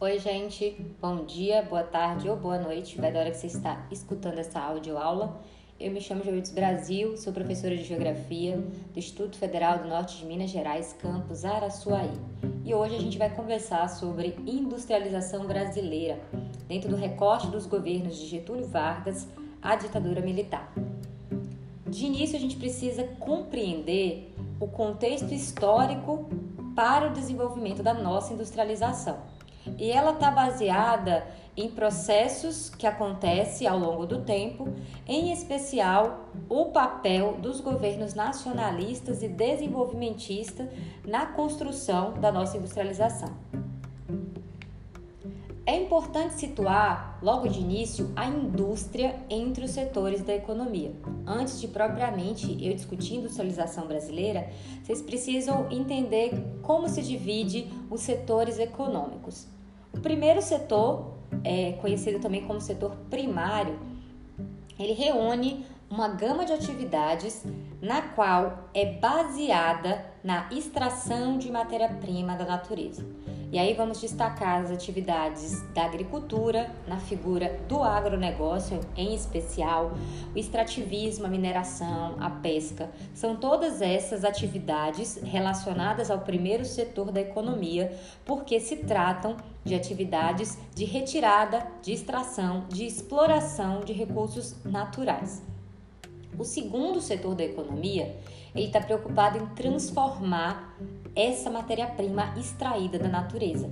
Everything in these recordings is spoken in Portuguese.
Oi, gente. Bom dia, boa tarde ou boa noite. Vai da hora que você está escutando essa audioaula. Eu me chamo Joides Brasil, sou professora de Geografia do Instituto Federal do Norte de Minas Gerais, campus Araçuaí. E hoje a gente vai conversar sobre industrialização brasileira, dentro do recorte dos governos de Getúlio Vargas à ditadura militar. De início, a gente precisa compreender o contexto histórico para o desenvolvimento da nossa industrialização. E ela está baseada em processos que acontecem ao longo do tempo, em especial o papel dos governos nacionalistas e desenvolvimentistas na construção da nossa industrialização. É importante situar, logo de início, a indústria entre os setores da economia. Antes de propriamente eu discutir industrialização brasileira, vocês precisam entender como se divide os setores econômicos. O primeiro setor, é conhecido também como setor primário, ele reúne uma gama de atividades na qual é baseada na extração de matéria-prima da natureza. E aí vamos destacar as atividades da agricultura, na figura do agronegócio em especial, o extrativismo, a mineração, a pesca. São todas essas atividades relacionadas ao primeiro setor da economia, porque se tratam de atividades de retirada, de extração, de exploração de recursos naturais. O segundo setor da economia, ele está preocupado em transformar essa matéria-prima extraída da natureza.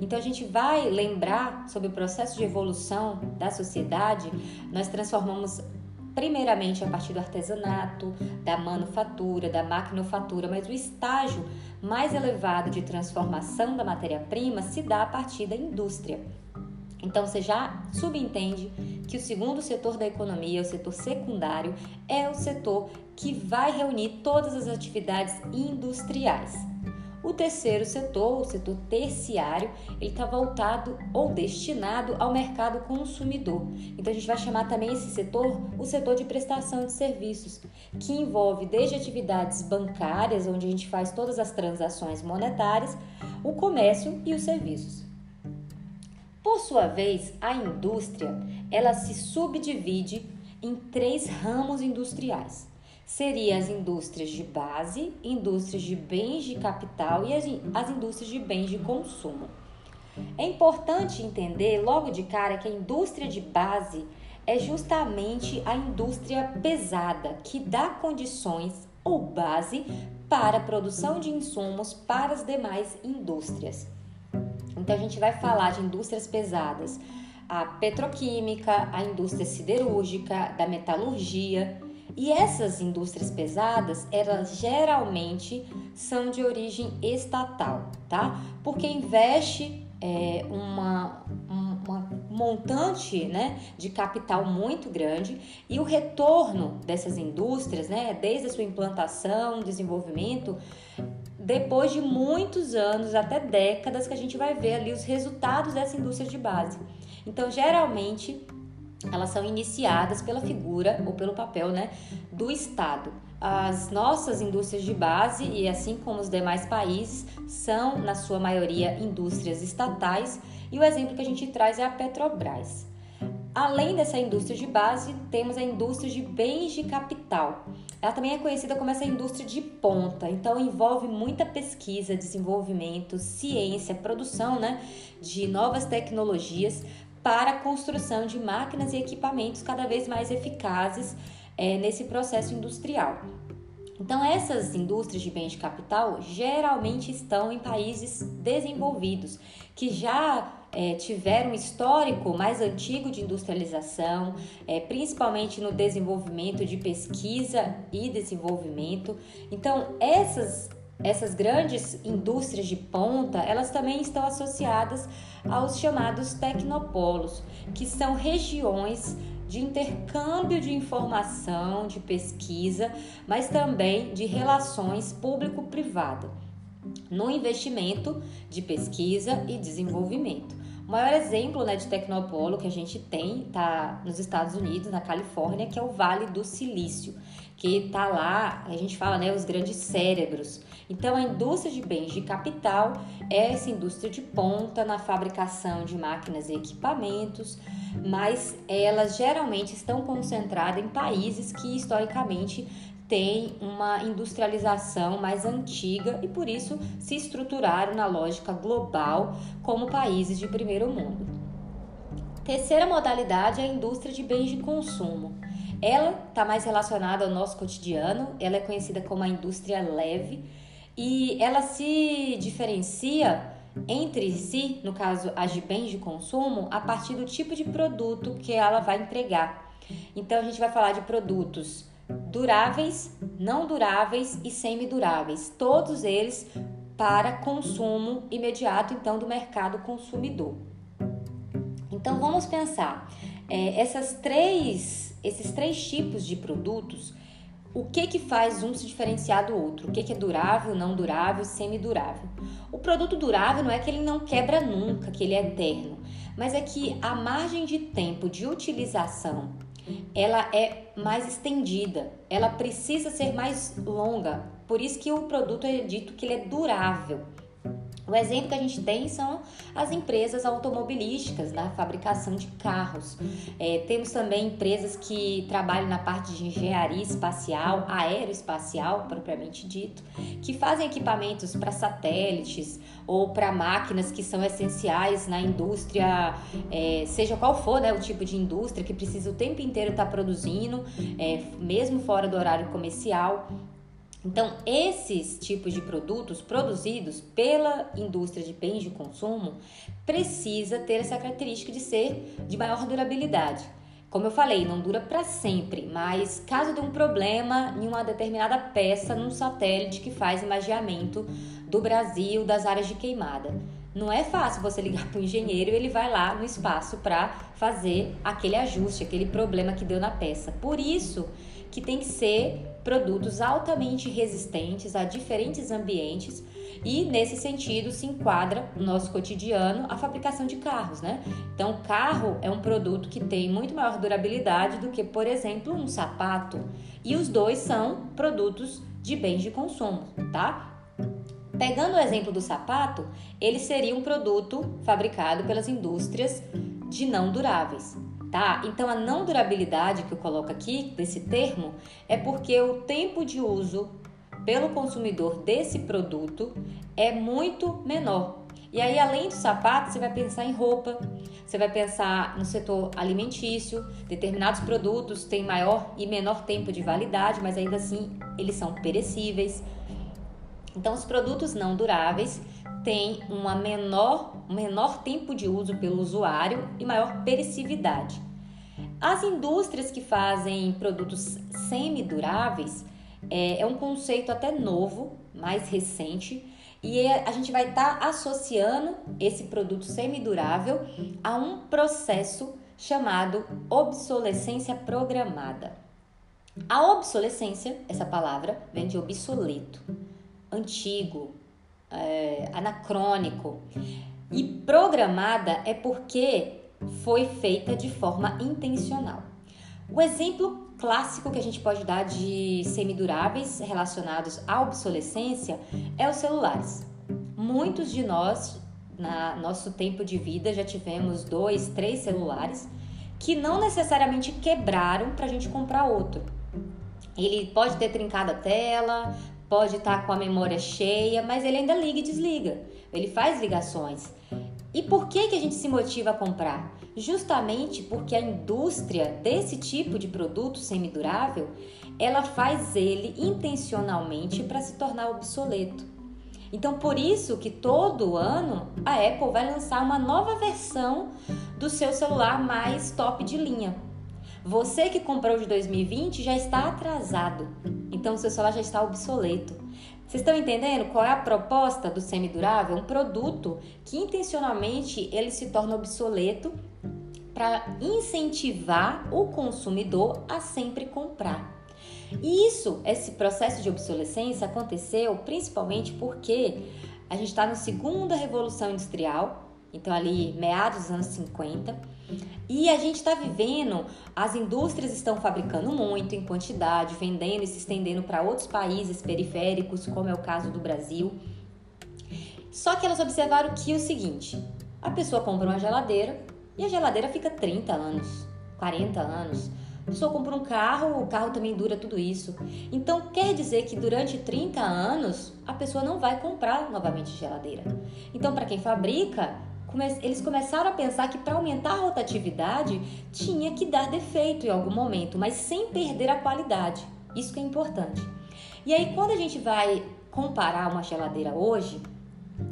Então a gente vai lembrar sobre o processo de evolução da sociedade, nós transformamos primeiramente a partir do artesanato, da manufatura, da maquinofatura, mas o estágio mais elevado de transformação da matéria-prima se dá a partir da indústria. Então você já subentende que o segundo setor da economia, o setor secundário, é o setor que vai reunir todas as atividades industriais. O terceiro setor, o setor terciário, ele está voltado ou destinado ao mercado consumidor. Então a gente vai chamar também esse setor o setor de prestação de serviços, que envolve desde atividades bancárias, onde a gente faz todas as transações monetárias, o comércio e os serviços. Por sua vez, a indústria, ela se subdivide em três ramos industriais seria as indústrias de base, indústrias de bens de capital e as, as indústrias de bens de consumo. É importante entender logo de cara que a indústria de base é justamente a indústria pesada que dá condições ou base para a produção de insumos para as demais indústrias. Então a gente vai falar de indústrias pesadas, a petroquímica, a indústria siderúrgica, da metalurgia, e essas indústrias pesadas, elas geralmente são de origem estatal, tá? Porque investe é, uma, uma montante né, de capital muito grande. E o retorno dessas indústrias, né, desde a sua implantação, desenvolvimento, depois de muitos anos, até décadas, que a gente vai ver ali os resultados dessa indústria de base. Então, geralmente, elas são iniciadas pela figura ou pelo papel né, do Estado. As nossas indústrias de base, e assim como os demais países, são, na sua maioria, indústrias estatais, e o exemplo que a gente traz é a Petrobras. Além dessa indústria de base, temos a indústria de bens de capital. Ela também é conhecida como essa indústria de ponta, então envolve muita pesquisa, desenvolvimento, ciência, produção né, de novas tecnologias para a construção de máquinas e equipamentos cada vez mais eficazes é, nesse processo industrial. Então, essas indústrias de bens de capital geralmente estão em países desenvolvidos, que já é, tiveram um histórico mais antigo de industrialização, é, principalmente no desenvolvimento de pesquisa e desenvolvimento. Então, essas essas grandes indústrias de ponta, elas também estão associadas aos chamados tecnopolos, que são regiões de intercâmbio de informação, de pesquisa, mas também de relações público-privada, no investimento de pesquisa e desenvolvimento. O maior exemplo né, de tecnopolo que a gente tem está nos Estados Unidos, na Califórnia, que é o Vale do Silício, que está lá, a gente fala, né, os grandes cérebros. Então, a indústria de bens de capital é essa indústria de ponta na fabricação de máquinas e equipamentos, mas elas geralmente estão concentradas em países que historicamente têm uma industrialização mais antiga e por isso se estruturaram na lógica global como países de primeiro mundo. Terceira modalidade é a indústria de bens de consumo. Ela está mais relacionada ao nosso cotidiano, ela é conhecida como a indústria leve e ela se diferencia entre si, no caso as de bens de consumo, a partir do tipo de produto que ela vai entregar. Então a gente vai falar de produtos duráveis, não duráveis e semiduráveis, todos eles para consumo imediato então do mercado consumidor. Então vamos pensar é, essas três, esses três tipos de produtos o que que faz um se diferenciar do outro? O que, que é durável, não durável, semidurável? O produto durável não é que ele não quebra nunca, que ele é eterno, mas é que a margem de tempo de utilização ela é mais estendida, ela precisa ser mais longa. Por isso que o produto é dito que ele é durável. O exemplo que a gente tem são as empresas automobilísticas na fabricação de carros. É, temos também empresas que trabalham na parte de engenharia espacial, aeroespacial, propriamente dito, que fazem equipamentos para satélites ou para máquinas que são essenciais na indústria, é, seja qual for né, o tipo de indústria que precisa o tempo inteiro estar tá produzindo, é, mesmo fora do horário comercial. Então, esses tipos de produtos produzidos pela indústria de bens de consumo precisa ter essa característica de ser de maior durabilidade. Como eu falei, não dura para sempre, mas caso de um problema em uma determinada peça num satélite que faz imageamento do Brasil, das áreas de queimada, não é fácil você ligar para o engenheiro e ele vai lá no espaço para fazer aquele ajuste, aquele problema que deu na peça. Por isso que tem que ser produtos altamente resistentes a diferentes ambientes e nesse sentido se enquadra no nosso cotidiano a fabricação de carros, né? Então, carro é um produto que tem muito maior durabilidade do que, por exemplo, um sapato. E os dois são produtos de bens de consumo, tá? Pegando o exemplo do sapato, ele seria um produto fabricado pelas indústrias de não duráveis tá? Então a não durabilidade que eu coloco aqui desse termo é porque o tempo de uso pelo consumidor desse produto é muito menor. E aí, além do sapato, você vai pensar em roupa, você vai pensar no setor alimentício, determinados produtos têm maior e menor tempo de validade, mas ainda assim eles são perecíveis. Então, os produtos não duráveis têm uma menor, um menor tempo de uso pelo usuário e maior perecividade. As indústrias que fazem produtos semiduráveis é, é um conceito até novo, mais recente, e é, a gente vai estar tá associando esse produto semidurável a um processo chamado obsolescência programada. A obsolescência, essa palavra, vem de obsoleto, antigo, é, anacrônico. E programada é porque foi feita de forma intencional. O exemplo clássico que a gente pode dar de semiduráveis relacionados à obsolescência é os celulares. Muitos de nós, na nosso tempo de vida, já tivemos dois, três celulares que não necessariamente quebraram para a gente comprar outro. Ele pode ter trincado a tela, pode estar tá com a memória cheia, mas ele ainda liga e desliga. Ele faz ligações. E por que, que a gente se motiva a comprar? Justamente porque a indústria desse tipo de produto semidurável, ela faz ele intencionalmente para se tornar obsoleto. Então, por isso que todo ano a Apple vai lançar uma nova versão do seu celular mais top de linha. Você que comprou de 2020 já está atrasado, então seu celular já está obsoleto. Vocês estão entendendo qual é a proposta do semidurável? Um produto que intencionalmente ele se torna obsoleto para incentivar o consumidor a sempre comprar. E isso, esse processo de obsolescência aconteceu principalmente porque a gente está na segunda revolução industrial então ali meados dos anos 50. E a gente está vivendo, as indústrias estão fabricando muito em quantidade, vendendo e se estendendo para outros países periféricos, como é o caso do Brasil. Só que elas observaram que o seguinte: a pessoa compra uma geladeira e a geladeira fica 30 anos, 40 anos. A pessoa compra um carro, o carro também dura tudo isso. Então quer dizer que durante 30 anos a pessoa não vai comprar novamente geladeira. Então, para quem fabrica, eles começaram a pensar que para aumentar a rotatividade tinha que dar defeito em algum momento, mas sem perder a qualidade. Isso que é importante. E aí, quando a gente vai comparar uma geladeira hoje,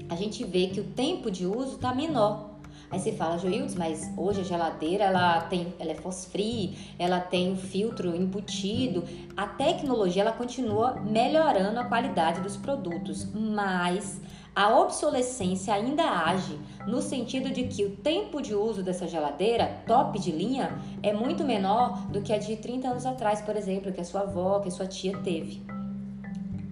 a gente vê que o tempo de uso está menor. Aí você fala, Joildes, mas hoje a geladeira ela tem, ela é fosfree, ela tem um filtro embutido. A tecnologia ela continua melhorando a qualidade dos produtos, mas a obsolescência ainda age no sentido de que o tempo de uso dessa geladeira, top de linha, é muito menor do que a de 30 anos atrás, por exemplo, que a sua avó, que a sua tia teve.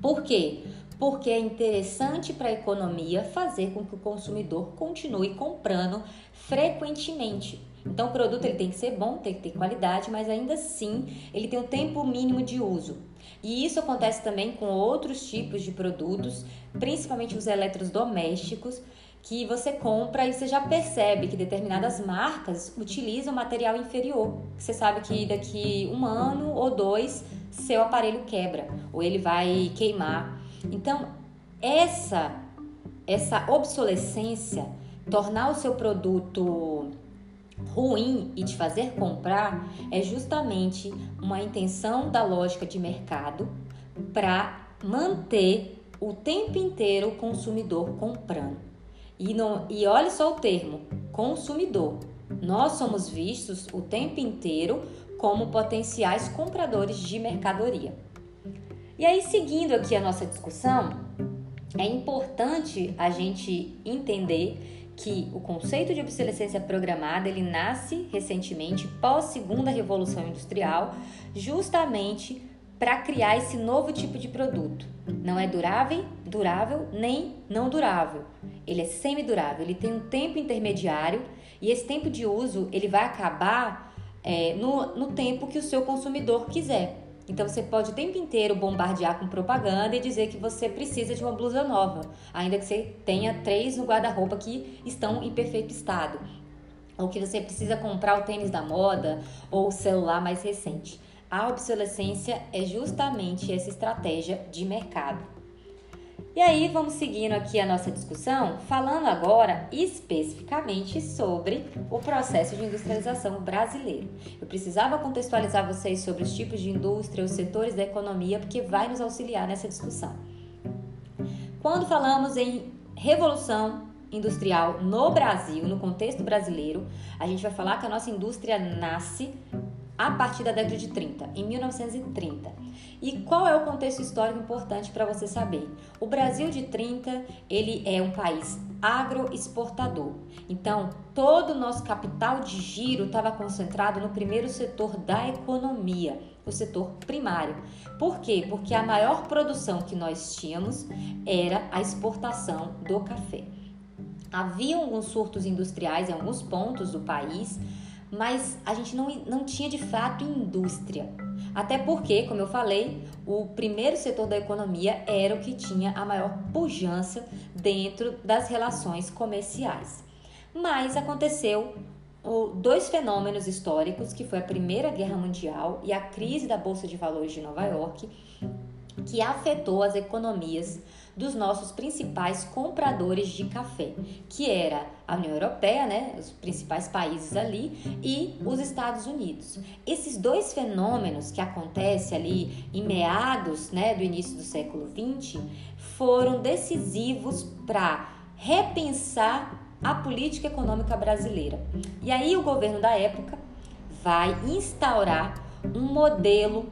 Por quê? Porque é interessante para a economia fazer com que o consumidor continue comprando frequentemente. Então, o produto ele tem que ser bom, tem que ter qualidade, mas ainda assim ele tem um tempo mínimo de uso. E isso acontece também com outros tipos de produtos, principalmente os eletrodomésticos, que você compra e você já percebe que determinadas marcas utilizam material inferior. Você sabe que daqui um ano ou dois seu aparelho quebra ou ele vai queimar. Então, essa essa obsolescência, tornar o seu produto ruim e te fazer comprar é justamente uma intenção da lógica de mercado para manter o tempo inteiro o consumidor comprando. E, não, e olha só o termo, consumidor. Nós somos vistos o tempo inteiro como potenciais compradores de mercadoria. E aí, seguindo aqui a nossa discussão, é importante a gente entender que o conceito de obsolescência programada ele nasce recentemente pós segunda revolução industrial, justamente para criar esse novo tipo de produto. Não é durável, durável nem não durável. Ele é semidurável, ele tem um tempo intermediário e esse tempo de uso ele vai acabar é, no, no tempo que o seu consumidor quiser. Então você pode o tempo inteiro bombardear com propaganda e dizer que você precisa de uma blusa nova, ainda que você tenha três no guarda-roupa que estão em perfeito estado. Ou que você precisa comprar o tênis da moda ou o celular mais recente. A obsolescência é justamente essa estratégia de mercado. E aí vamos seguindo aqui a nossa discussão, falando agora especificamente sobre o processo de industrialização brasileiro. Eu precisava contextualizar vocês sobre os tipos de indústria, os setores da economia, porque vai nos auxiliar nessa discussão. Quando falamos em revolução industrial no Brasil, no contexto brasileiro, a gente vai falar que a nossa indústria nasce a partir da década de 30, em 1930. E qual é o contexto histórico importante para você saber? O Brasil de 30, ele é um país agroexportador. Então, todo o nosso capital de giro estava concentrado no primeiro setor da economia, o setor primário. Por quê? Porque a maior produção que nós tínhamos era a exportação do café. Havia alguns surtos industriais em alguns pontos do país, mas a gente não, não tinha de fato indústria. Até porque, como eu falei, o primeiro setor da economia era o que tinha a maior pujança dentro das relações comerciais. Mas aconteceu dois fenômenos históricos, que foi a Primeira Guerra Mundial e a crise da Bolsa de Valores de Nova York, que afetou as economias dos nossos principais compradores de café, que era a União Europeia, né, os principais países ali, e os Estados Unidos. Esses dois fenômenos que acontecem ali em meados né, do início do século XX foram decisivos para repensar a política econômica brasileira. E aí o governo da época vai instaurar um modelo,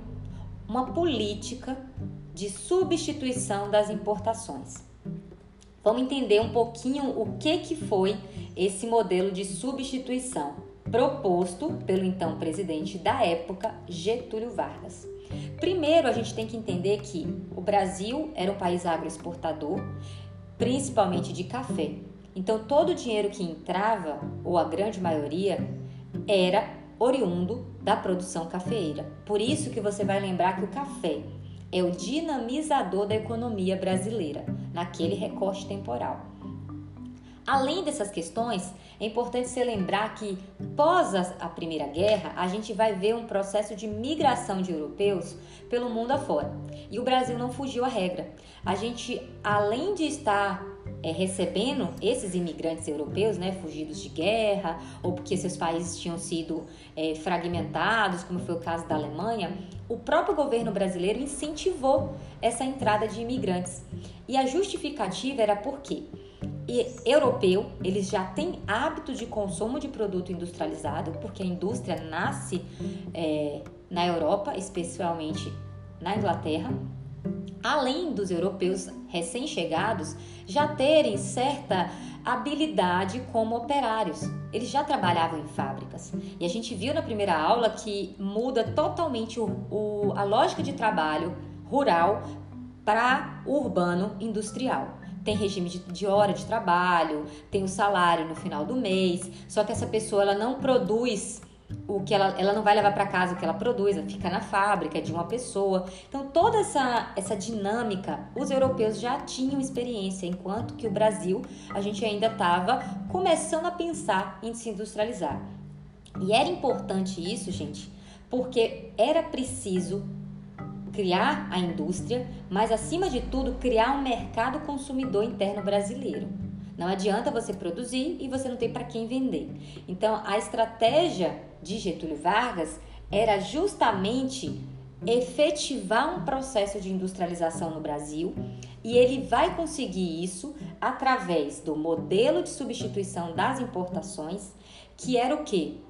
uma política de substituição das importações. Vamos entender um pouquinho o que, que foi esse modelo de substituição proposto pelo então presidente da época, Getúlio Vargas. Primeiro, a gente tem que entender que o Brasil era um país agroexportador, principalmente de café. Então todo o dinheiro que entrava, ou a grande maioria, era oriundo da produção cafeeira. Por isso que você vai lembrar que o café é o dinamizador da economia brasileira naquele recorte temporal. Além dessas questões, é importante se lembrar que pós a Primeira Guerra, a gente vai ver um processo de migração de europeus pelo mundo afora. E o Brasil não fugiu à regra. A gente, além de estar é, recebendo esses imigrantes europeus, né, fugidos de guerra ou porque seus países tinham sido é, fragmentados, como foi o caso da Alemanha, o próprio governo brasileiro incentivou essa entrada de imigrantes. E a justificativa era porque e europeu, eles já têm hábito de consumo de produto industrializado, porque a indústria nasce é, na Europa, especialmente na Inglaterra além dos europeus recém-chegados já terem certa habilidade como operários. Eles já trabalhavam em fábricas. E a gente viu na primeira aula que muda totalmente o, o, a lógica de trabalho rural para urbano industrial. Tem regime de, de hora de trabalho, tem o salário no final do mês, só que essa pessoa ela não produz o que ela, ela não vai levar para casa o que ela produz, ela fica na fábrica é de uma pessoa. Então toda essa, essa dinâmica os europeus já tinham experiência, enquanto que o Brasil a gente ainda estava começando a pensar em se industrializar. E era importante isso, gente, porque era preciso criar a indústria, mas acima de tudo criar um mercado consumidor interno brasileiro. Não adianta você produzir e você não tem para quem vender. Então, a estratégia de Getúlio Vargas era justamente efetivar um processo de industrialização no Brasil e ele vai conseguir isso através do modelo de substituição das importações, que era o que?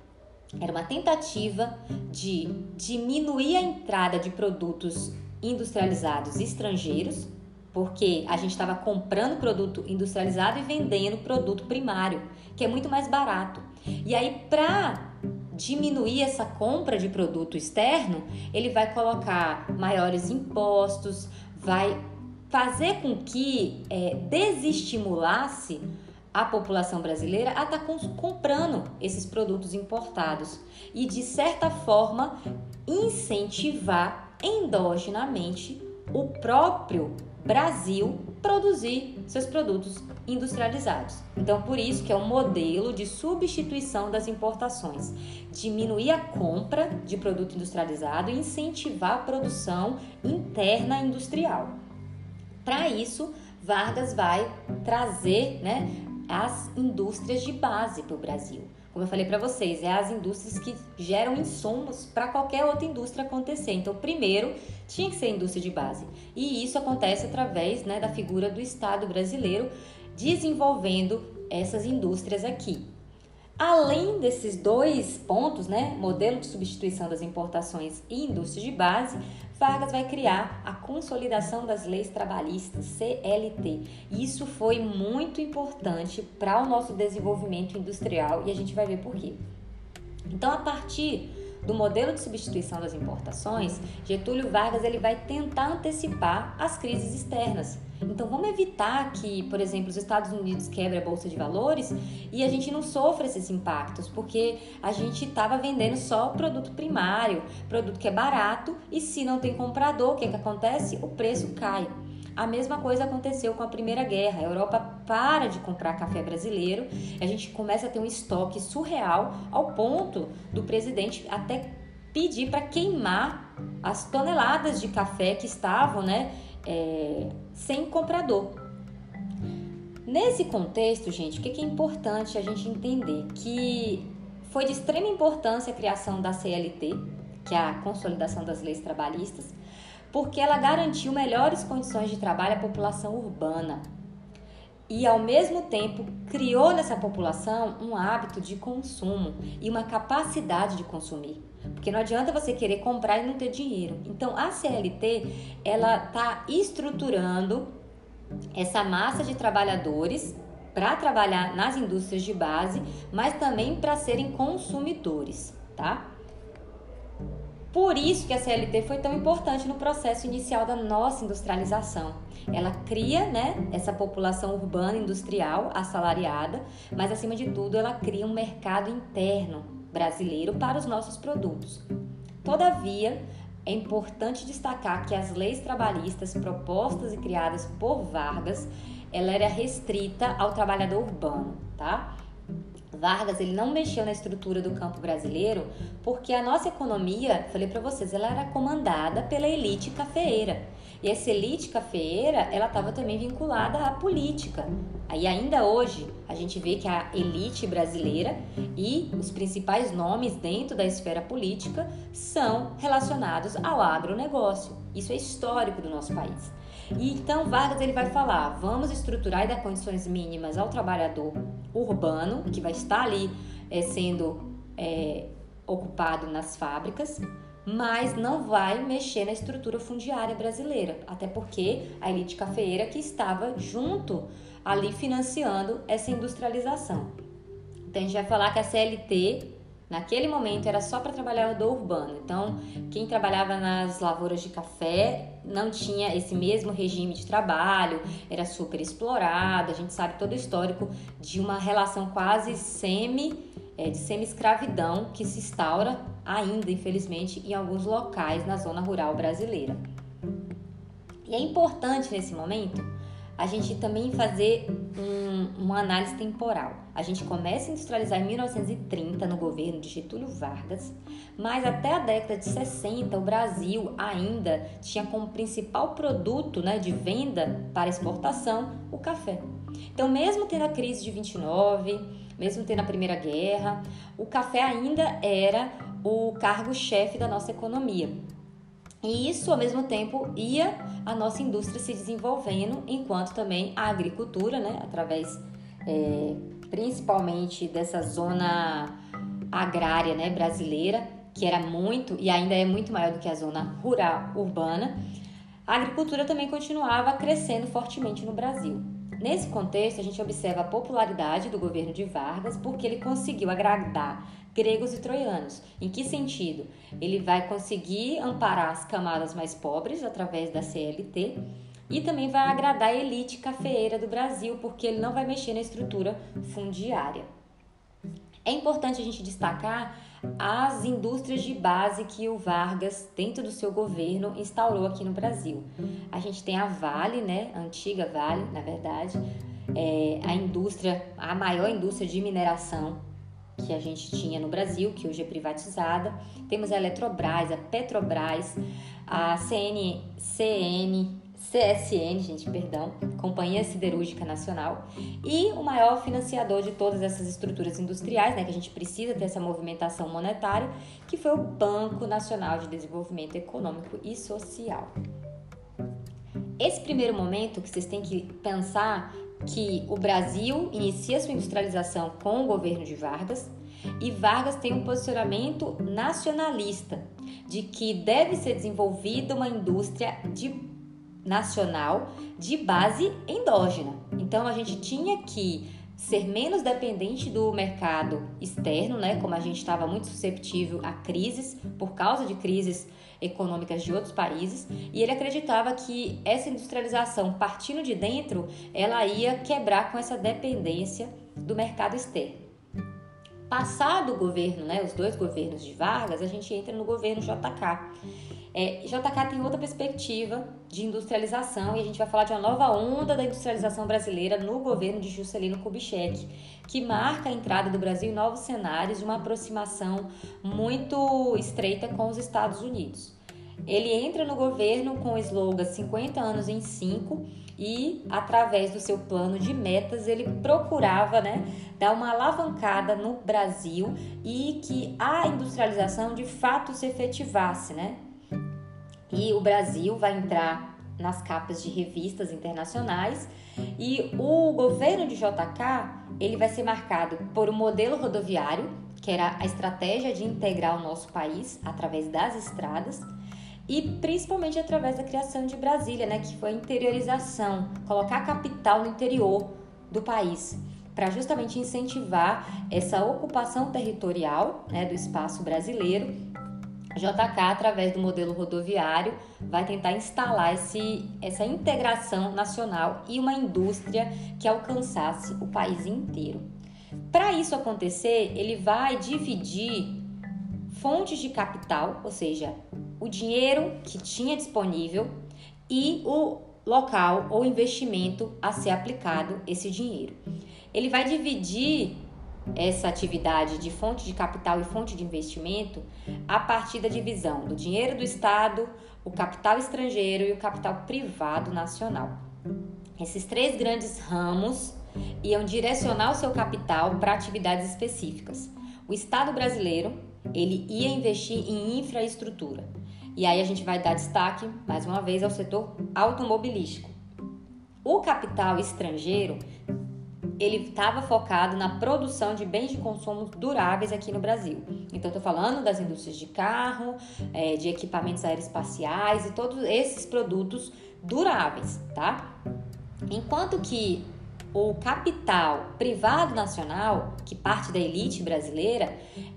Era uma tentativa de diminuir a entrada de produtos industrializados estrangeiros porque a gente estava comprando produto industrializado e vendendo produto primário, que é muito mais barato. E aí, para diminuir essa compra de produto externo, ele vai colocar maiores impostos, vai fazer com que é, desestimulasse a população brasileira a estar tá comprando esses produtos importados e, de certa forma, incentivar endogenamente o próprio Brasil produzir seus produtos industrializados. Então, por isso que é um modelo de substituição das importações, diminuir a compra de produto industrializado e incentivar a produção interna industrial. Para isso, Vargas vai trazer né, as indústrias de base para o Brasil. Como eu falei para vocês, é as indústrias que geram insumos para qualquer outra indústria acontecer. Então, primeiro tinha que ser indústria de base. E isso acontece através né, da figura do Estado brasileiro desenvolvendo essas indústrias aqui. Além desses dois pontos, né, modelo de substituição das importações e indústria de base, Vargas vai criar a Consolidação das Leis Trabalhistas, CLT. Isso foi muito importante para o nosso desenvolvimento industrial e a gente vai ver por quê. Então, a partir do modelo de substituição das importações, Getúlio Vargas ele vai tentar antecipar as crises externas. Então vamos evitar que, por exemplo, os Estados Unidos quebrem a bolsa de valores e a gente não sofra esses impactos, porque a gente estava vendendo só produto primário, produto que é barato e se não tem comprador, o que, que acontece? O preço cai. A mesma coisa aconteceu com a Primeira Guerra. A Europa para de comprar café brasileiro, a gente começa a ter um estoque surreal ao ponto do presidente até pedir para queimar as toneladas de café que estavam, né, é, sem comprador. Nesse contexto, gente, o que é importante a gente entender? Que foi de extrema importância a criação da CLT, que é a Consolidação das Leis Trabalhistas, porque ela garantiu melhores condições de trabalho à população urbana e, ao mesmo tempo, criou nessa população um hábito de consumo e uma capacidade de consumir. Porque não adianta você querer comprar e não ter dinheiro. Então, a CLT ela está estruturando essa massa de trabalhadores para trabalhar nas indústrias de base, mas também para serem consumidores, tá? Por isso que a CLT foi tão importante no processo inicial da nossa industrialização. Ela cria né, essa população urbana industrial assalariada, mas acima de tudo ela cria um mercado interno brasileiro para os nossos produtos. Todavia, é importante destacar que as leis trabalhistas propostas e criadas por Vargas, ela era restrita ao trabalhador urbano, tá? Vargas ele não mexeu na estrutura do campo brasileiro porque a nossa economia, falei para vocês, ela era comandada pela elite cafeeira. E essa elite cafeeira, ela estava também vinculada à política. Aí ainda hoje a gente vê que a elite brasileira e os principais nomes dentro da esfera política são relacionados ao agronegócio. Isso é histórico do nosso país. E então Vargas ele vai falar: vamos estruturar e dar condições mínimas ao trabalhador urbano que vai estar ali é, sendo é, ocupado nas fábricas, mas não vai mexer na estrutura fundiária brasileira, até porque a elite cafeeira que estava junto ali financiando essa industrialização. Então a gente vai falar que a CLT Naquele momento era só para trabalhador urbano. Então, quem trabalhava nas lavouras de café não tinha esse mesmo regime de trabalho, era super explorado. A gente sabe todo o histórico de uma relação quase semi é, de semi-escravidão que se instaura ainda, infelizmente, em alguns locais na zona rural brasileira. E é importante nesse momento a gente também fazer um, uma análise temporal. A gente começa a industrializar em 1930 no governo de Getúlio Vargas, mas até a década de 60 o Brasil ainda tinha como principal produto né, de venda para exportação o café. Então, mesmo tendo a crise de 29, mesmo tendo a Primeira Guerra, o café ainda era o cargo-chefe da nossa economia. E isso, ao mesmo tempo, ia a nossa indústria se desenvolvendo, enquanto também a agricultura, né, através é, principalmente dessa zona agrária né, brasileira, que era muito e ainda é muito maior do que a zona rural urbana, a agricultura também continuava crescendo fortemente no Brasil. Nesse contexto, a gente observa a popularidade do governo de Vargas porque ele conseguiu agradar gregos e troianos. Em que sentido? Ele vai conseguir amparar as camadas mais pobres através da CLT e também vai agradar a elite cafeeira do Brasil, porque ele não vai mexer na estrutura fundiária. É importante a gente destacar as indústrias de base que o Vargas, dentro do seu governo, instaurou aqui no Brasil. A gente tem a Vale, né, a antiga Vale, na verdade, é a indústria, a maior indústria de mineração que a gente tinha no Brasil, que hoje é privatizada. Temos a Eletrobras, a Petrobras, a CN, CN, CSN, gente, perdão, Companhia Siderúrgica Nacional, e o maior financiador de todas essas estruturas industriais, né, que a gente precisa ter essa movimentação monetária, que foi o Banco Nacional de Desenvolvimento Econômico e Social. Esse primeiro momento que vocês têm que pensar que o Brasil inicia sua industrialização com o governo de Vargas e Vargas tem um posicionamento nacionalista de que deve ser desenvolvida uma indústria de, nacional de base endógena. Então a gente tinha que ser menos dependente do mercado externo, né? Como a gente estava muito susceptível a crises por causa de crises econômicas de outros países, e ele acreditava que essa industrialização partindo de dentro, ela ia quebrar com essa dependência do mercado externo. Passado o governo, né, os dois governos de Vargas, a gente entra no governo JK. É, JK tem outra perspectiva de industrialização e a gente vai falar de uma nova onda da industrialização brasileira no governo de Juscelino Kubitschek, que marca a entrada do Brasil em novos cenários uma aproximação muito estreita com os Estados Unidos. Ele entra no governo com o slogan 50 anos em 5 e, através do seu plano de metas, ele procurava né, dar uma alavancada no Brasil e que a industrialização de fato se efetivasse, né? E o Brasil vai entrar nas capas de revistas internacionais. E o governo de JK ele vai ser marcado por um modelo rodoviário que era a estratégia de integrar o nosso país através das estradas e principalmente através da criação de Brasília, né, que foi a interiorização, colocar a capital no interior do país para justamente incentivar essa ocupação territorial né, do espaço brasileiro JK, através do modelo rodoviário, vai tentar instalar esse, essa integração nacional e uma indústria que alcançasse o país inteiro. Para isso acontecer, ele vai dividir fontes de capital, ou seja, o dinheiro que tinha disponível e o local ou investimento a ser aplicado esse dinheiro. Ele vai dividir essa atividade de fonte de capital e fonte de investimento a partir da divisão do dinheiro do Estado, o capital estrangeiro e o capital privado nacional. Esses três grandes ramos iam direcionar o seu capital para atividades específicas. O Estado brasileiro, ele ia investir em infraestrutura. E aí a gente vai dar destaque, mais uma vez, ao setor automobilístico. O capital estrangeiro ele estava focado na produção de bens de consumo duráveis aqui no Brasil. Então, estou falando das indústrias de carro, é, de equipamentos aeroespaciais e todos esses produtos duráveis, tá? Enquanto que o capital privado nacional, que parte da elite brasileira,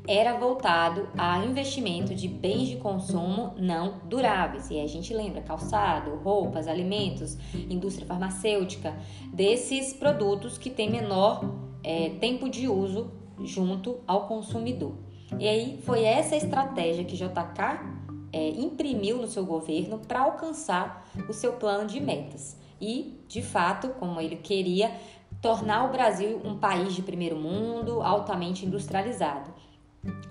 era voltado a investimento de bens de consumo não duráveis. E a gente lembra calçado, roupas, alimentos, indústria farmacêutica, desses produtos que têm menor é, tempo de uso junto ao consumidor. E aí foi essa estratégia que JK é, imprimiu no seu governo para alcançar o seu plano de metas e, de fato, como ele queria, tornar o Brasil um país de primeiro mundo, altamente industrializado.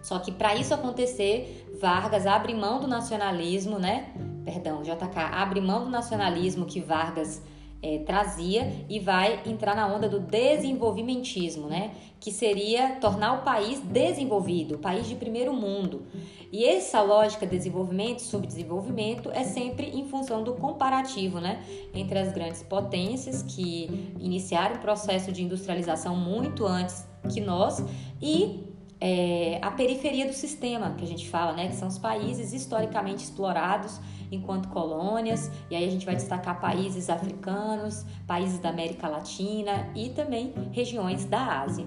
Só que para isso acontecer, Vargas abre mão do nacionalismo, né? Perdão, JK abre mão do nacionalismo que Vargas é, trazia e vai entrar na onda do desenvolvimentismo, né? Que seria tornar o país desenvolvido, o país de primeiro mundo. E essa lógica de desenvolvimento subdesenvolvimento é sempre em função do comparativo, né? Entre as grandes potências que iniciaram o processo de industrialização muito antes que nós e é, a periferia do sistema, que a gente fala, né? Que são os países historicamente explorados enquanto colônias, e aí a gente vai destacar países africanos, países da América Latina e também regiões da Ásia.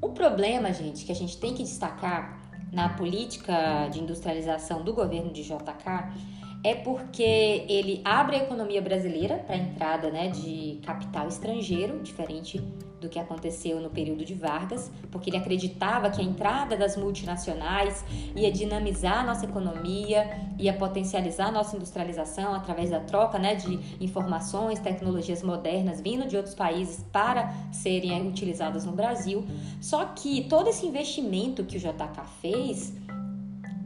O problema, gente, que a gente tem que destacar na política de industrialização do governo de JK é porque ele abre a economia brasileira para a entrada né, de capital estrangeiro, diferente do que aconteceu no período de Vargas, porque ele acreditava que a entrada das multinacionais ia dinamizar a nossa economia, ia potencializar a nossa industrialização através da troca né, de informações, tecnologias modernas vindo de outros países para serem utilizadas no Brasil. Só que todo esse investimento que o JK fez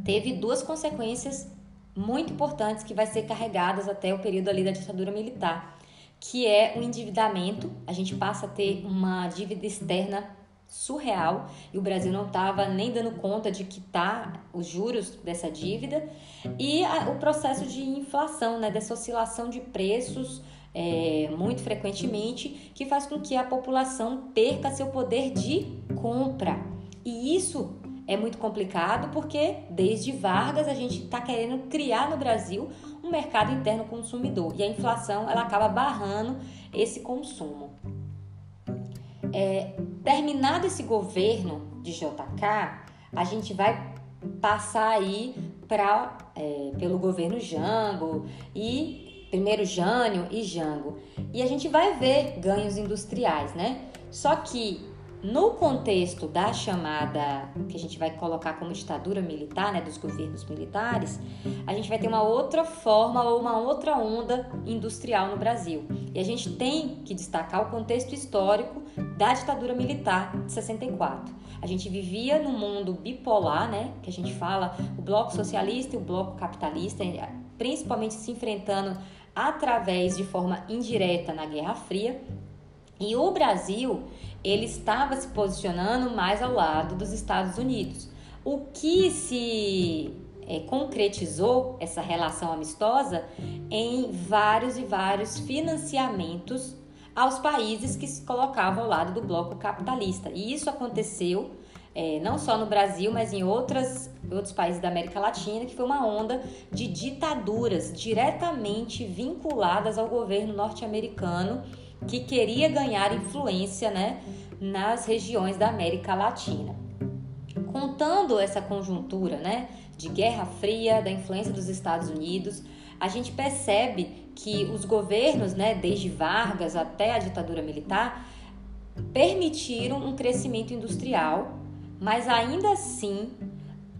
teve duas consequências muito importantes que vai ser carregadas até o período ali da ditadura militar, que é o endividamento. A gente passa a ter uma dívida externa surreal e o Brasil não estava nem dando conta de quitar os juros dessa dívida e a, o processo de inflação, né, dessa oscilação de preços é, muito frequentemente, que faz com que a população perca seu poder de compra. E isso é muito complicado porque desde Vargas a gente está querendo criar no Brasil um mercado interno consumidor e a inflação ela acaba barrando esse consumo. É, terminado esse governo de JK, a gente vai passar aí para é, pelo governo Jango e primeiro Jânio e Jango e a gente vai ver ganhos industriais, né? Só que no contexto da chamada, que a gente vai colocar como ditadura militar, né, dos governos militares, a gente vai ter uma outra forma ou uma outra onda industrial no Brasil. E a gente tem que destacar o contexto histórico da ditadura militar de 64. A gente vivia num mundo bipolar, né, que a gente fala o bloco socialista e o bloco capitalista, principalmente se enfrentando através de forma indireta na Guerra Fria. E o Brasil ele estava se posicionando mais ao lado dos Estados Unidos. O que se é, concretizou essa relação amistosa em vários e vários financiamentos aos países que se colocavam ao lado do bloco capitalista. E isso aconteceu é, não só no Brasil, mas em outras, outros países da América Latina, que foi uma onda de ditaduras diretamente vinculadas ao governo norte-americano que queria ganhar influência né, nas regiões da América Latina. contando essa conjuntura, né, de Guerra Fria, da influência dos Estados Unidos, a gente percebe que os governos, né, desde Vargas até a ditadura militar, permitiram um crescimento industrial, mas ainda assim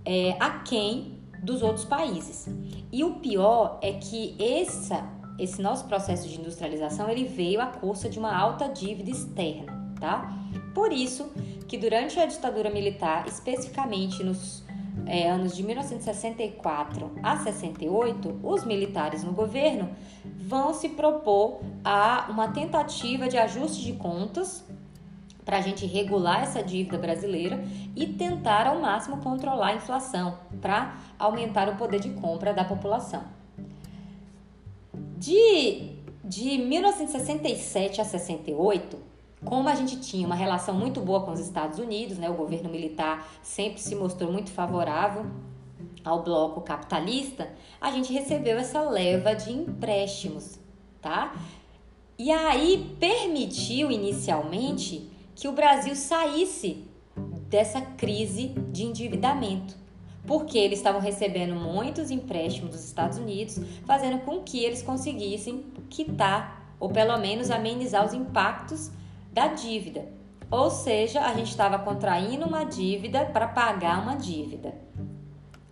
é, aquém dos outros países. E o pior é que essa, esse nosso processo de industrialização ele veio à custa de uma alta dívida externa, tá? Por isso que durante a ditadura militar, especificamente nos é, anos de 1964 a 68, os militares no governo vão se propor a uma tentativa de ajuste de contas para a gente regular essa dívida brasileira e tentar ao máximo controlar a inflação para aumentar o poder de compra da população. De, de 1967 a 68, como a gente tinha uma relação muito boa com os Estados Unidos, né, o governo militar sempre se mostrou muito favorável ao bloco capitalista, a gente recebeu essa leva de empréstimos, tá? E aí permitiu inicialmente que o Brasil saísse dessa crise de endividamento, porque eles estavam recebendo muitos empréstimos dos Estados Unidos, fazendo com que eles conseguissem quitar ou pelo menos amenizar os impactos da dívida. Ou seja, a gente estava contraindo uma dívida para pagar uma dívida.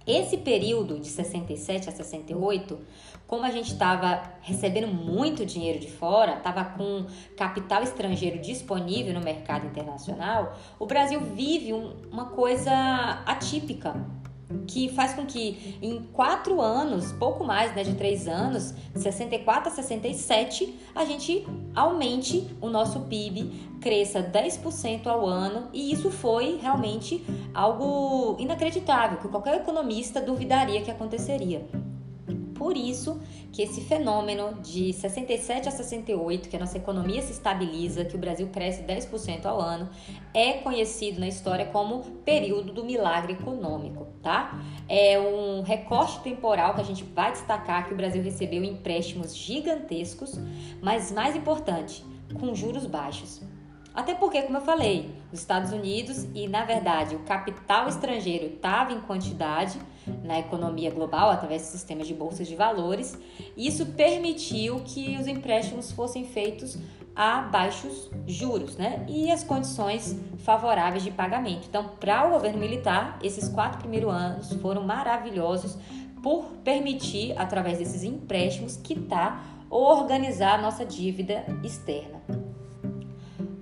Esse período de 67 a 68, como a gente estava recebendo muito dinheiro de fora, estava com capital estrangeiro disponível no mercado internacional, o Brasil vive um, uma coisa atípica que faz com que em quatro anos, pouco mais né, de três anos, 64 a 67, a gente aumente o nosso PIB, cresça 10% ao ano, e isso foi realmente algo inacreditável, que qualquer economista duvidaria que aconteceria. Por isso que esse fenômeno de 67 a 68, que a nossa economia se estabiliza, que o Brasil cresce 10% ao ano, é conhecido na história como período do milagre econômico, tá? É um recorte temporal que a gente vai destacar que o Brasil recebeu empréstimos gigantescos, mas mais importante, com juros baixos. Até porque, como eu falei, os Estados Unidos e, na verdade, o capital estrangeiro estava em quantidade na economia global através do sistema de bolsas de valores. Isso permitiu que os empréstimos fossem feitos a baixos juros, né? E as condições favoráveis de pagamento. Então, para o governo militar, esses quatro primeiros anos foram maravilhosos por permitir, através desses empréstimos, quitar ou organizar a nossa dívida externa.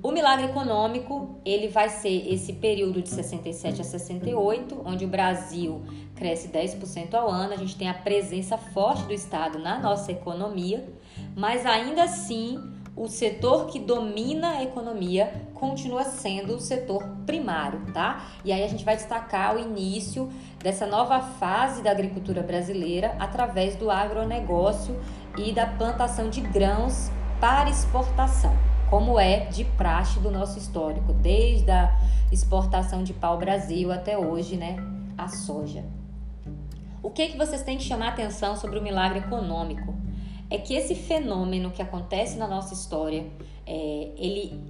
O milagre econômico, ele vai ser esse período de 67 a 68, onde o Brasil cresce 10% ao ano, a gente tem a presença forte do Estado na nossa economia, mas ainda assim, o setor que domina a economia continua sendo o setor primário, tá? E aí a gente vai destacar o início dessa nova fase da agricultura brasileira através do agronegócio e da plantação de grãos para exportação como é de praxe do nosso histórico, desde a exportação de pau-brasil até hoje, né, a soja. O que, que vocês têm que chamar atenção sobre o milagre econômico? É que esse fenômeno que acontece na nossa história, é, ele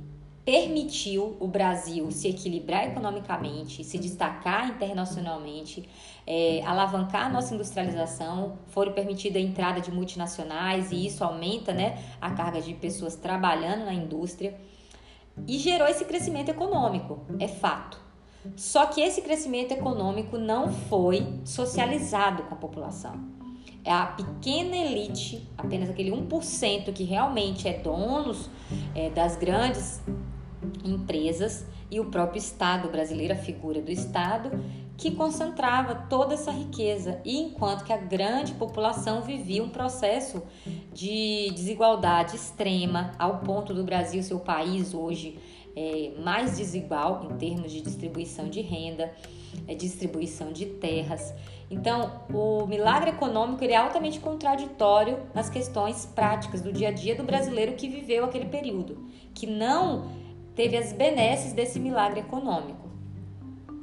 permitiu o Brasil se equilibrar economicamente, se destacar internacionalmente, é, alavancar a nossa industrialização, foram permitida a entrada de multinacionais e isso aumenta né, a carga de pessoas trabalhando na indústria e gerou esse crescimento econômico, é fato. Só que esse crescimento econômico não foi socializado com a população. É a pequena elite, apenas aquele 1% que realmente é donos é, das grandes empresas e o próprio Estado brasileiro, a figura do Estado, que concentrava toda essa riqueza, e enquanto que a grande população vivia um processo de desigualdade extrema, ao ponto do Brasil ser o país hoje é, mais desigual em termos de distribuição de renda, é, distribuição de terras. Então, o milagre econômico é altamente contraditório nas questões práticas do dia a dia do brasileiro que viveu aquele período, que não teve as benesses desse milagre econômico.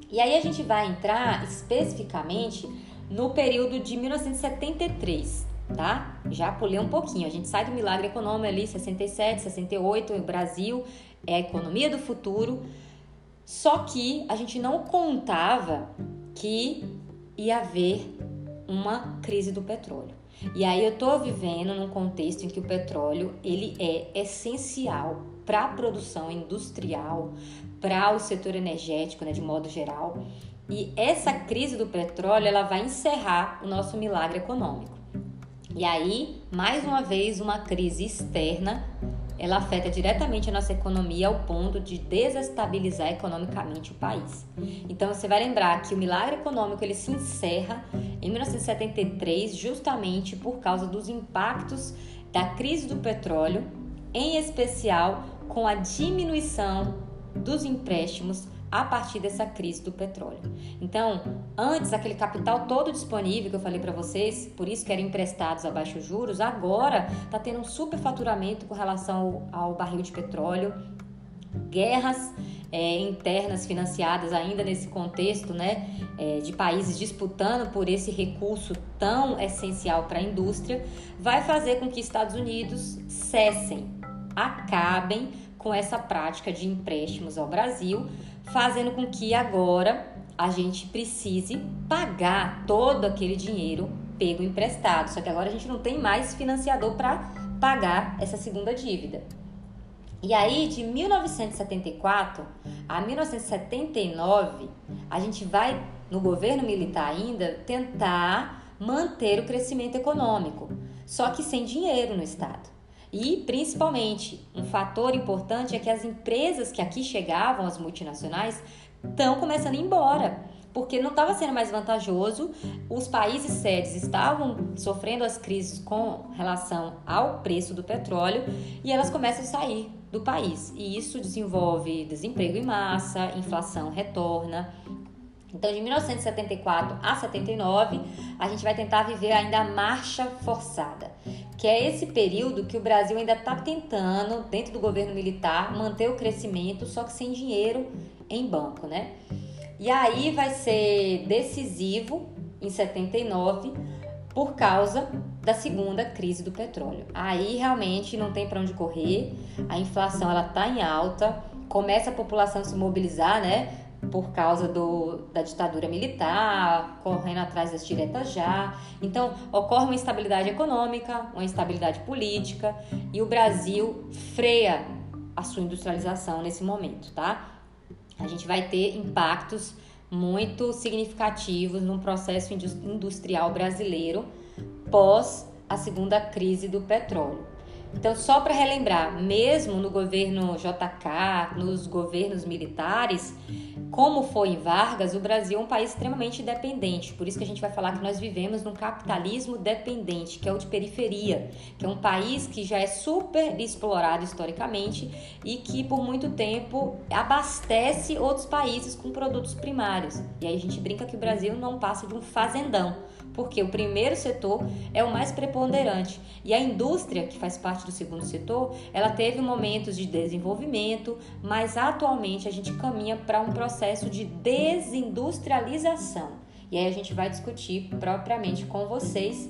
E aí a gente vai entrar especificamente no período de 1973, tá? Já pulei um pouquinho. A gente sai do milagre econômico ali, 67, 68, o Brasil é a economia do futuro. Só que a gente não contava que ia haver uma crise do petróleo. E aí eu tô vivendo num contexto em que o petróleo ele é essencial para a produção industrial, para o setor energético, né, de modo geral. E essa crise do petróleo ela vai encerrar o nosso milagre econômico. E aí, mais uma vez, uma crise externa ela afeta diretamente a nossa economia ao ponto de desestabilizar economicamente o país. Então você vai lembrar que o milagre econômico ele se encerra em 1973 justamente por causa dos impactos da crise do petróleo, em especial com a diminuição dos empréstimos a partir dessa crise do petróleo. Então, antes aquele capital todo disponível que eu falei para vocês, por isso que eram emprestados a baixos juros, agora está tendo um superfaturamento com relação ao, barril de petróleo, guerras é, internas financiadas ainda nesse contexto, né, é, de países disputando por esse recurso tão essencial para a indústria, vai fazer com que Estados Unidos cessem, acabem com essa prática de empréstimos ao Brasil, fazendo com que agora a gente precise pagar todo aquele dinheiro pego emprestado. Só que agora a gente não tem mais financiador para pagar essa segunda dívida. E aí, de 1974 a 1979, a gente vai, no governo militar ainda, tentar manter o crescimento econômico, só que sem dinheiro no Estado. E, principalmente, um fator importante é que as empresas que aqui chegavam, as multinacionais, estão começando a ir embora, porque não estava sendo mais vantajoso, os países sedes estavam sofrendo as crises com relação ao preço do petróleo e elas começam a sair do país. E isso desenvolve desemprego em massa, inflação retorna, então, de 1974 a 79, a gente vai tentar viver ainda a marcha forçada, que é esse período que o Brasil ainda está tentando, dentro do governo militar, manter o crescimento, só que sem dinheiro em banco, né? E aí vai ser decisivo em 79 por causa da segunda crise do petróleo. Aí realmente não tem para onde correr, a inflação ela tá em alta, começa a população a se mobilizar, né? Por causa do, da ditadura militar, correndo atrás das diretas já. Então, ocorre uma instabilidade econômica, uma instabilidade política e o Brasil freia a sua industrialização nesse momento, tá? A gente vai ter impactos muito significativos no processo industrial brasileiro pós a segunda crise do petróleo. Então, só para relembrar, mesmo no governo JK, nos governos militares, como foi em Vargas, o Brasil é um país extremamente dependente. Por isso que a gente vai falar que nós vivemos num capitalismo dependente, que é o de periferia, que é um país que já é super explorado historicamente e que por muito tempo abastece outros países com produtos primários. E aí a gente brinca que o Brasil não passa de um fazendão porque o primeiro setor é o mais preponderante e a indústria, que faz parte do segundo setor, ela teve momentos de desenvolvimento, mas atualmente a gente caminha para um processo de desindustrialização. E aí a gente vai discutir propriamente com vocês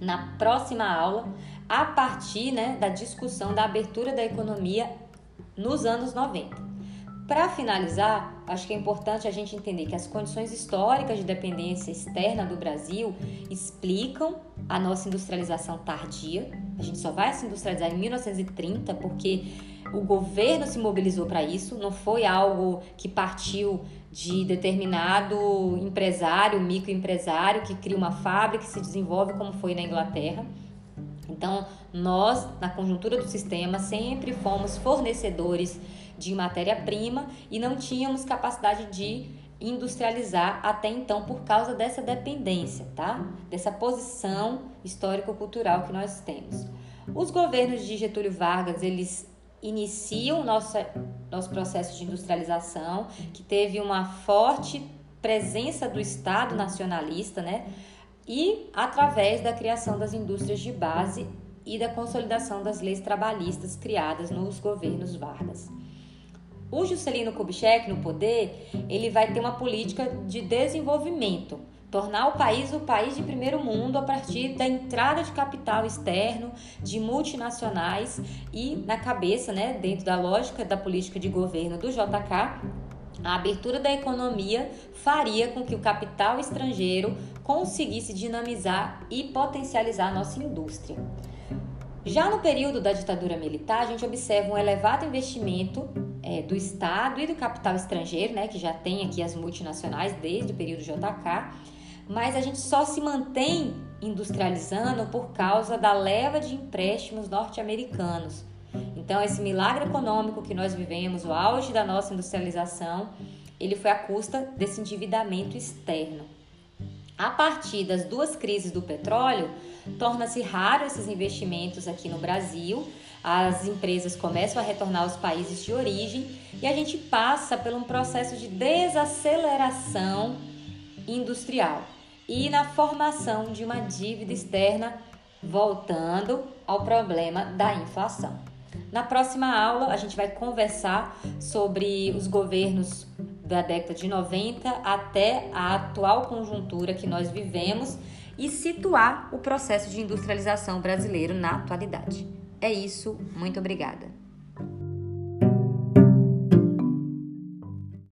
na próxima aula, a partir né, da discussão da abertura da economia nos anos 90. Para finalizar, acho que é importante a gente entender que as condições históricas de dependência externa do Brasil explicam a nossa industrialização tardia. A gente só vai se industrializar em 1930 porque o governo se mobilizou para isso, não foi algo que partiu de determinado empresário, microempresário que cria uma fábrica e se desenvolve como foi na Inglaterra. Então, nós, na conjuntura do sistema, sempre fomos fornecedores de matéria-prima e não tínhamos capacidade de industrializar até então por causa dessa dependência, tá? Dessa posição histórico-cultural que nós temos. Os governos de Getúlio Vargas, eles iniciam nossa, nosso processo de industrialização, que teve uma forte presença do Estado nacionalista, né? E através da criação das indústrias de base e da consolidação das leis trabalhistas criadas nos governos Vargas. O Juscelino Kubitschek no poder, ele vai ter uma política de desenvolvimento, tornar o país o país de primeiro mundo a partir da entrada de capital externo, de multinacionais e na cabeça, né, dentro da lógica da política de governo do JK, A abertura da economia faria com que o capital estrangeiro conseguisse dinamizar e potencializar a nossa indústria. Já no período da ditadura militar, a gente observa um elevado investimento é, do Estado e do capital estrangeiro, né, que já tem aqui as multinacionais desde o período JK, mas a gente só se mantém industrializando por causa da leva de empréstimos norte-americanos. Então, esse milagre econômico que nós vivemos, o auge da nossa industrialização, ele foi à custa desse endividamento externo. A partir das duas crises do petróleo, torna-se raro esses investimentos aqui no Brasil. As empresas começam a retornar aos países de origem e a gente passa por um processo de desaceleração industrial e na formação de uma dívida externa, voltando ao problema da inflação. Na próxima aula, a gente vai conversar sobre os governos da década de 90 até a atual conjuntura que nós vivemos e situar o processo de industrialização brasileiro na atualidade. É isso, muito obrigada.